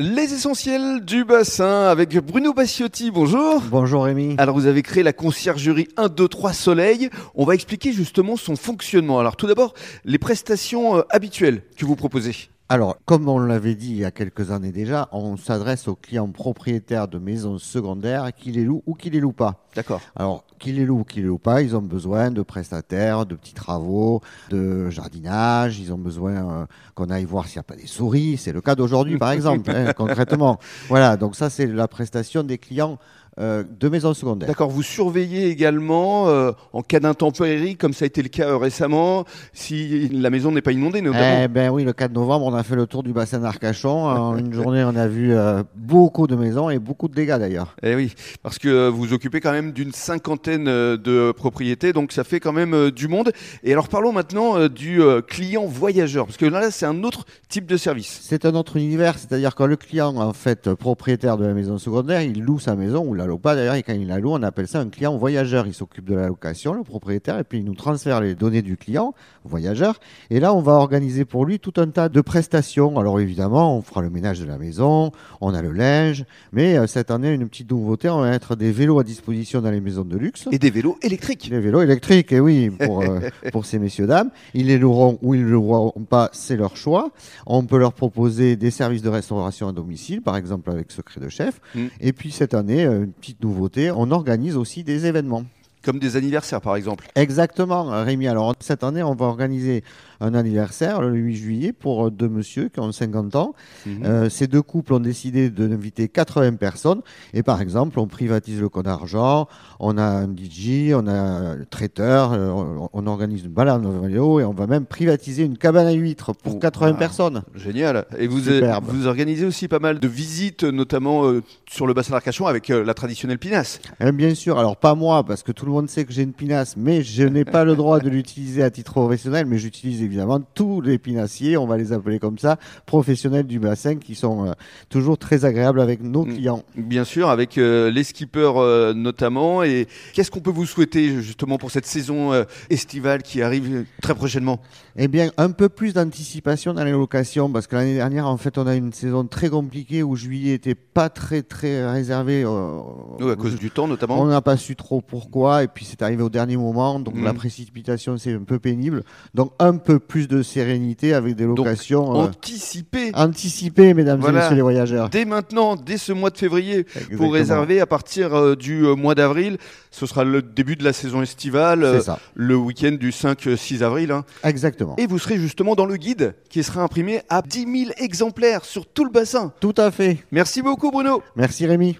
Les essentiels du bassin avec Bruno Bacciotti, bonjour. Bonjour Rémi. Alors vous avez créé la conciergerie 1, 2, 3 Soleil. On va expliquer justement son fonctionnement. Alors tout d'abord, les prestations euh, habituelles que vous proposez. Alors, comme on l'avait dit il y a quelques années déjà, on s'adresse aux clients propriétaires de maisons secondaires, qui les louent ou qui les louent pas. D'accord. Alors, qui les louent ou qui les louent pas, ils ont besoin de prestataires, de petits travaux, de jardinage, ils ont besoin euh, qu'on aille voir s'il n'y a pas des souris. C'est le cas d'aujourd'hui, par exemple, hein, concrètement. Voilà, donc ça, c'est la prestation des clients euh, de maisons secondaires. D'accord, vous surveillez également euh, en cas d'intempérie, comme ça a été le cas euh, récemment, si la maison n'est pas inondée notamment. Eh ben oui, le 4 novembre, on a fait le tour du bassin d'Arcachon. en une journée, on a vu beaucoup de maisons et beaucoup de dégâts d'ailleurs. Eh oui, parce que vous occupez quand même d'une cinquantaine de propriétés, donc ça fait quand même du monde. Et alors parlons maintenant du client voyageur, parce que là, c'est un autre type de service. C'est un autre univers, c'est-à-dire que le client, en fait, propriétaire de la maison secondaire, il loue sa maison ou la d'ailleurs, quand il la loue, on appelle ça un client voyageur. Il s'occupe de la location, le propriétaire, et puis il nous transfère les données du client voyageur. Et là, on va organiser pour lui tout un tas de prestations. Alors évidemment, on fera le ménage de la maison, on a le linge, mais euh, cette année, une petite nouveauté, on va mettre des vélos à disposition dans les maisons de luxe. Et des vélos électriques. Des vélos électriques, et oui, pour, euh, pour ces messieurs dames. Ils les loueront ou ils ne le loueront pas, c'est leur choix. On peut leur proposer des services de restauration à domicile, par exemple avec Secret de Chef. Mm. Et puis cette année, euh, une petite nouveauté, on organise aussi des événements. Comme des anniversaires, par exemple. Exactement, Rémi. Alors, cette année, on va organiser un anniversaire le 8 juillet pour deux messieurs qui ont 50 ans. Mhm. Euh, ces deux couples ont décidé d'inviter 80 personnes. Et par exemple, on privatise le compte d'argent, on a un DJ, on a un traiteur, euh, on, organise une balade en vélo et on va même privatiser une cabane à huîtres pour 80 personnes. Génial. Et vous, vous organisez aussi pas mal de visites, notamment euh, sur le bassin d'Arcachon avec la traditionnelle pinasse. Eh bien sûr. Alors, pas moi, parce que tout le monde sait que j'ai une pinasse, mais je n'ai pas le droit de l'utiliser à titre professionnel, mais j'utilise évidemment tous les pinassiers, on va les appeler comme ça, professionnels du bassin, qui sont euh, toujours très agréables avec nos mm. clients. Bien sûr, avec euh, les skippers euh, notamment. Et qu'est-ce qu'on peut vous souhaiter justement pour cette saison estivale qui arrive très prochainement? Eh bien, un peu plus d'anticipation dans les locations, parce que l'année dernière, en fait, on a une saison très compliquée où juillet était pas très très réservé. oui, à cause du temps notamment. On n'a pas su trop pourquoi, et puis c'est arrivé au dernier moment, donc la mm. précipitation c'est un peu pénible. Donc un peu plus de sérénité avec des locations donc, anticipées. Euh, anticipées, mesdames et messieurs les voyageurs. Dès maintenant, dès ce mois de février, pour réserver à partir euh, du euh, mois d'avril. Ce sera le début de la saison estivale, le week-end du 5-6 avril. Hein. Exactement. Et vous serez justement dans le guide qui sera imprimé à 10 000 exemplaires sur tout le bassin. Tout à fait. Merci beaucoup Bruno. Merci Rémi.